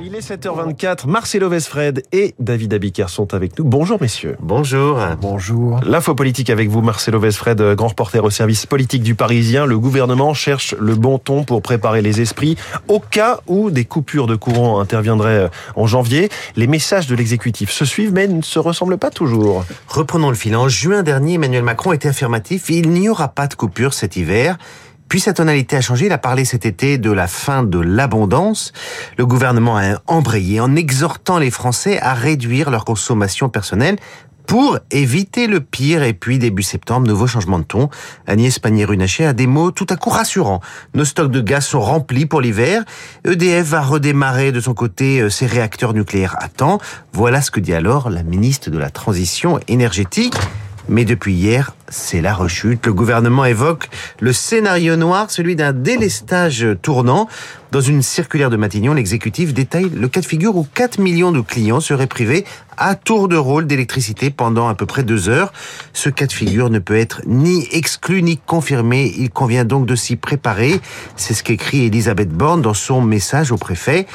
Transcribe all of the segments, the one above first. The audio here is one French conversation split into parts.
Il est 7h24, Marcelo Vesfred et David Abiker sont avec nous. Bonjour messieurs. Bonjour. Bonjour. L'info politique avec vous, Marcelo Vesfred, grand reporter au service politique du Parisien. Le gouvernement cherche le bon ton pour préparer les esprits au cas où des coupures de courant interviendraient en janvier. Les messages de l'exécutif se suivent mais ne se ressemblent pas toujours. Reprenons le fil. En juin dernier, Emmanuel Macron était affirmatif. Il n'y aura pas de coupure cet hiver. Puis sa tonalité a changé. Il a parlé cet été de la fin de l'abondance. Le gouvernement a embrayé en exhortant les Français à réduire leur consommation personnelle pour éviter le pire. Et puis, début septembre, nouveau changement de ton. Agnès Pannier-Runacher a des mots tout à coup rassurants. Nos stocks de gaz sont remplis pour l'hiver. EDF va redémarrer de son côté euh, ses réacteurs nucléaires à temps. Voilà ce que dit alors la ministre de la Transition énergétique. Mais depuis hier, c'est la rechute. Le gouvernement évoque le scénario noir, celui d'un délestage tournant. Dans une circulaire de Matignon, l'exécutif détaille le cas de figure où 4 millions de clients seraient privés à tour de rôle d'électricité pendant à peu près deux heures. Ce cas de figure ne peut être ni exclu ni confirmé. Il convient donc de s'y préparer. C'est ce qu'écrit Elisabeth Borne dans son message au préfet.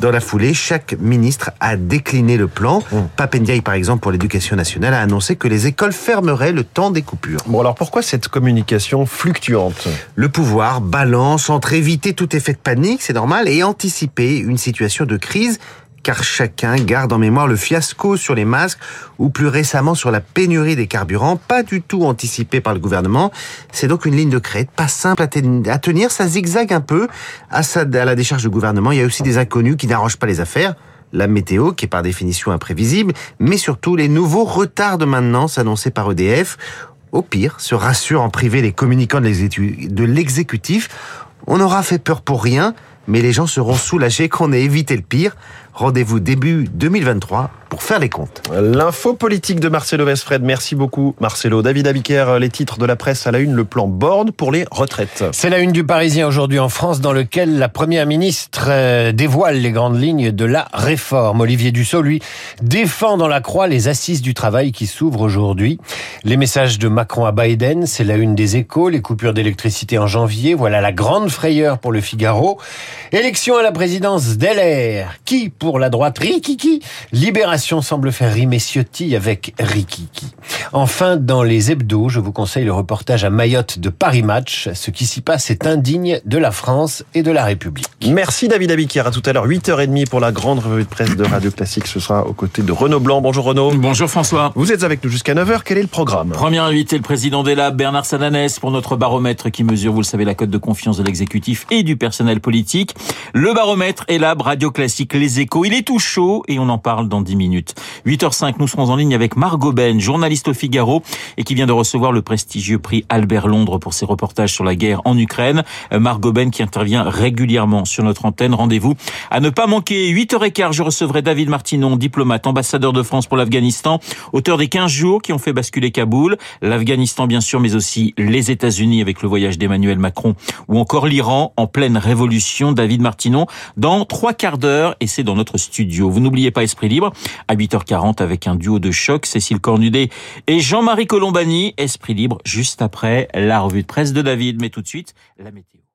Dans la foulée, chaque ministre a décliné le plan. Mmh. Papendiaï, par exemple, pour l'éducation nationale, a annoncé que les écoles fermeraient le temps des coupures. Bon, alors pourquoi cette communication fluctuante? Le pouvoir balance entre éviter tout effet de panique, c'est normal, et anticiper une situation de crise car chacun garde en mémoire le fiasco sur les masques ou plus récemment sur la pénurie des carburants, pas du tout anticipé par le gouvernement. C'est donc une ligne de crête, pas simple à tenir, ça zigzague un peu à, la décharge du gouvernement. Il y a aussi des inconnus qui n'arrangent pas les affaires la météo qui est par définition imprévisible, mais surtout les nouveaux retards de maintenance annoncés par EDF. Au pire, se rassurent en privé les communicants de l'exécutif. On aura fait peur pour rien, mais les gens seront soulagés qu'on ait évité le pire. Rendez-vous début 2023 pour faire les comptes. L'info politique de Marcelo Vesfred. Merci beaucoup, Marcelo. David Abiker, les titres de la presse à la une, le plan Borne pour les retraites. C'est la une du Parisien aujourd'hui en France, dans lequel la première ministre euh, dévoile les grandes lignes de la réforme. Olivier Dussault, lui, défend dans la croix les assises du travail qui s'ouvrent aujourd'hui. Les messages de Macron à Biden, c'est la une des échos, les coupures d'électricité en janvier. Voilà la grande frayeur pour le Figaro. Élection à la présidence d'LR. Qui pour la droite Rikiki. Libération semble faire rimer Ciotti avec Rikiki. Enfin, dans les hebdos, je vous conseille le reportage à Mayotte de Paris Match. Ce qui s'y passe est indigne de la France et de la République. Merci David Abiquier. À tout à l'heure, 8h30 pour la grande revue de presse de Radio Classique. Ce sera aux côtés de Renaud Blanc. Bonjour Renaud. Bonjour François. Vous êtes avec nous jusqu'à 9h. Quel est le programme? Premier invité, le président des Labs, Bernard Sananès, pour notre baromètre qui mesure, vous le savez, la cote de confiance de l'exécutif et du personnel politique. Le baromètre est Lab, Radio Classique, Les Échos. Il est tout chaud et on en parle dans 10 minutes. 8h05, nous serons en ligne avec Margot Ben, journaliste au Figaro et qui vient de recevoir le prestigieux prix Albert Londres pour ses reportages sur la guerre en Ukraine. Euh, Margot Ben qui intervient régulièrement sur notre antenne. Rendez-vous à ne pas manquer. 8h15, je recevrai David Martinon, diplomate, ambassadeur de France pour l'Afghanistan, auteur des 15 jours qui ont fait basculer Kaboul. L'Afghanistan, bien sûr, mais aussi les États-Unis avec le voyage d'Emmanuel Macron ou encore l'Iran en pleine révolution. David Martinon dans trois quarts d'heure et c'est dans studio. Vous n'oubliez pas Esprit Libre à 8h40 avec un duo de choc, Cécile Cornudet et Jean-Marie Colombani. Esprit Libre juste après la revue de presse de David. Mais tout de suite, la météo.